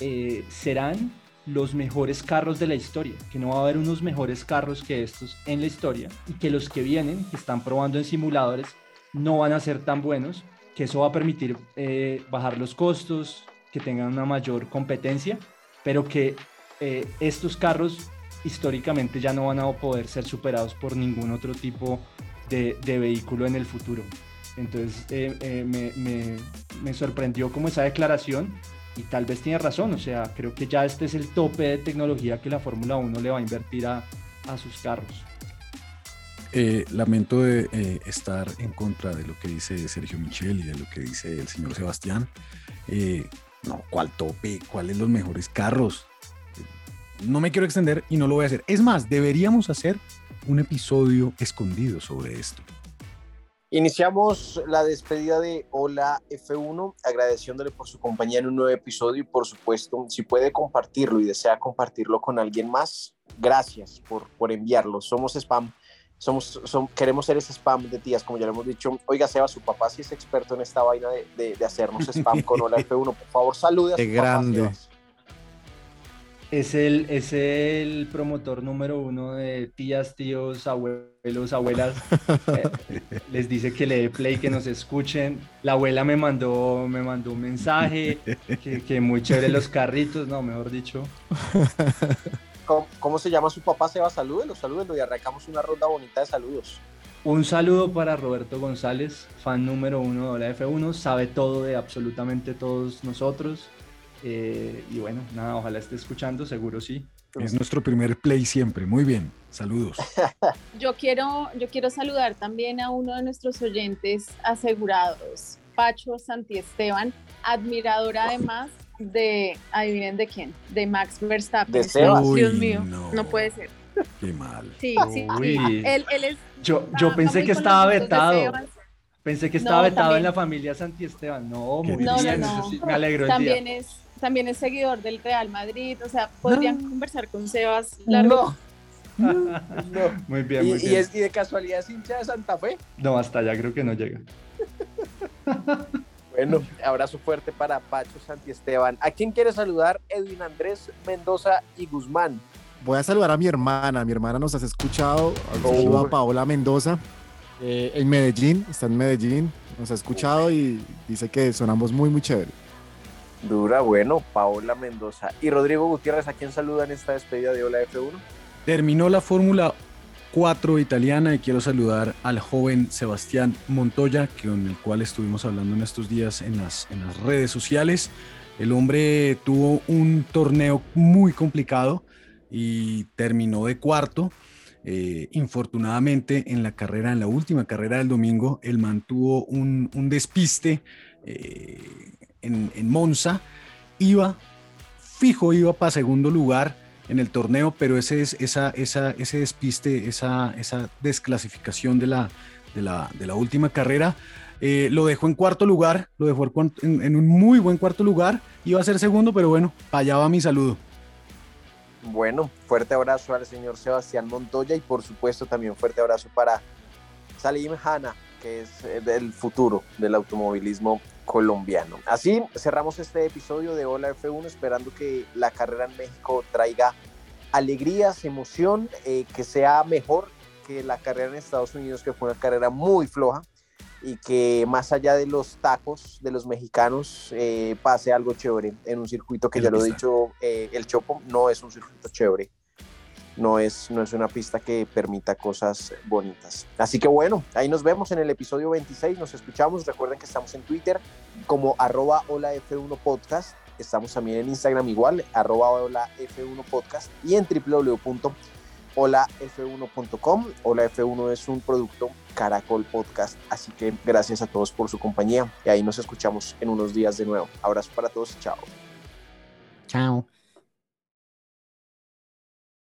Speaker 4: eh, serán los mejores carros de la historia, que no va a haber unos mejores carros que estos en la historia y que los que vienen, que están probando en simuladores, no van a ser tan buenos, que eso va a permitir eh, bajar los costos, que tengan una mayor competencia, pero que eh, estos carros históricamente ya no van a poder ser superados por ningún otro tipo de, vehículo en el futuro. Entonces eh, me, me, sorprendió como esa declaración y tal vez tiene razón, o sea, creo que ya este es el tope de tecnología que la Fórmula 1 le va a invertir a, a sus carros.
Speaker 3: Eh, lamento de eh, estar en contra de lo que dice Sergio Michel y de lo que dice el señor Sebastián. Eh, no, ¿cuál tope? ¿Cuáles los mejores carros? No me quiero extender y no lo voy a hacer. Es más, deberíamos hacer un episodio escondido sobre esto.
Speaker 2: Iniciamos la despedida de Hola F1, agradeciéndole por su compañía en un nuevo episodio y por supuesto, si puede compartirlo y desea compartirlo con alguien más, gracias por, por enviarlo. Somos spam somos, queremos ser ese spam de tías, como ya lo hemos dicho. Oiga, Seba, su papá sí es experto en esta vaina de, de, hacernos spam con Hola F1. Por favor, salude a su grande.
Speaker 4: Es el, es el promotor número uno de tías, tíos, abuelos, abuelas. Eh, les dice que le dé play, que nos escuchen. La abuela me mandó, me mandó un mensaje, que, que muy chévere los carritos, no, mejor dicho.
Speaker 2: ¿Cómo, se llama su papá? Seba, salúdenlo, salúdenlo y arrancamos una ronda bonita de saludos.
Speaker 4: Un saludo para Roberto González, fan número uno de la F1, sabe todo de absolutamente todos nosotros. Eh, y bueno, nada, ojalá esté escuchando, seguro sí.
Speaker 3: Es nuestro primer play siempre, muy bien, saludos.
Speaker 5: Yo quiero, yo quiero saludar también a uno de nuestros oyentes asegurados, Pacho Santiesteban, admirador además de, adivinen de quién, de Max Verstappen.
Speaker 2: De Sebas.
Speaker 5: Dios mío, no. puede ser.
Speaker 3: Qué mal.
Speaker 5: Sí, sí, Él, él es,
Speaker 4: yo, yo pensé que estaba vetado. Pensé que estaba vetado en la familia Santi Esteban. No, muy bien. me alegro.
Speaker 5: También es, también es seguidor del Real Madrid. O sea, podrían conversar con Sebas largo.
Speaker 2: No. no.
Speaker 4: Muy bien, muy
Speaker 2: ¿Y,
Speaker 4: bien.
Speaker 2: ¿Y de casualidad es hincha de Santa Fe?
Speaker 4: No, hasta allá creo que no llega.
Speaker 2: Bueno, abrazo fuerte para Pacho Santiesteban. ¿A quién quiere saludar? Edwin Andrés Mendoza y Guzmán.
Speaker 6: Voy a saludar a mi hermana. Mi hermana nos has escuchado. Saludo a Paola Mendoza. Eh, en Medellín, está en Medellín. Nos ha escuchado y dice que sonamos muy, muy chévere.
Speaker 2: Dura, bueno, Paola Mendoza. Y Rodrigo Gutiérrez, ¿a quién saluda en esta despedida de Hola F1?
Speaker 3: Terminó la Fórmula 4 italiana y quiero saludar al joven Sebastián Montoya, con el cual estuvimos hablando en estos días en las, en las redes sociales. El hombre tuvo un torneo muy complicado y terminó de cuarto. Eh, infortunadamente en la carrera, en la última carrera del domingo, él mantuvo un, un despiste eh, en, Monza. Iba fijo, iba para segundo lugar en el torneo, pero ese, esa, esa, ese despiste, esa, esa desclasificación de la, de la, de la última carrera, eh, lo dejó en cuarto lugar, lo dejó en, un muy buen cuarto lugar, iba a ser segundo, pero bueno, allá va mi saludo.
Speaker 2: Bueno, fuerte abrazo al señor Sebastián Montoya y por supuesto también fuerte abrazo para Salim Hanna, que es del futuro del automovilismo colombiano. Así cerramos este episodio de Hola F1 esperando que la carrera en México traiga alegrías, emoción, eh, que sea mejor que la carrera en Estados Unidos, que fue una carrera muy floja y que más allá de los tacos de los mexicanos eh, pase algo chévere en un circuito que ya lo he dicho, eh, el Chopo no es un circuito chévere no es, no es una pista que permita cosas bonitas. Así que bueno, ahí nos vemos en el episodio 26, nos escuchamos, recuerden que estamos en Twitter como arroba hola F1 podcast, estamos también en Instagram igual, arroba hola F1 podcast y en www.holaf1.com. Hola F1 es un producto Caracol Podcast, así que gracias a todos por su compañía y ahí nos escuchamos en unos días de nuevo. Abrazo para todos, chao.
Speaker 3: Chao.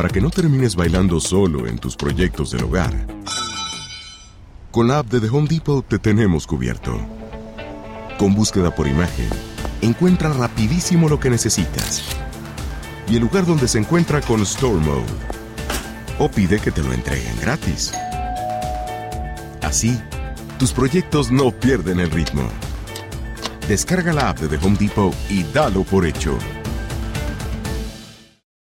Speaker 9: para que no termines bailando solo en tus proyectos del hogar. Con la app de The Home Depot te tenemos cubierto. Con búsqueda por imagen, encuentra rapidísimo lo que necesitas. Y el lugar donde se encuentra con Store Mode. o pide que te lo entreguen gratis. Así, tus proyectos no pierden el ritmo. Descarga la app de The Home Depot y dalo por hecho.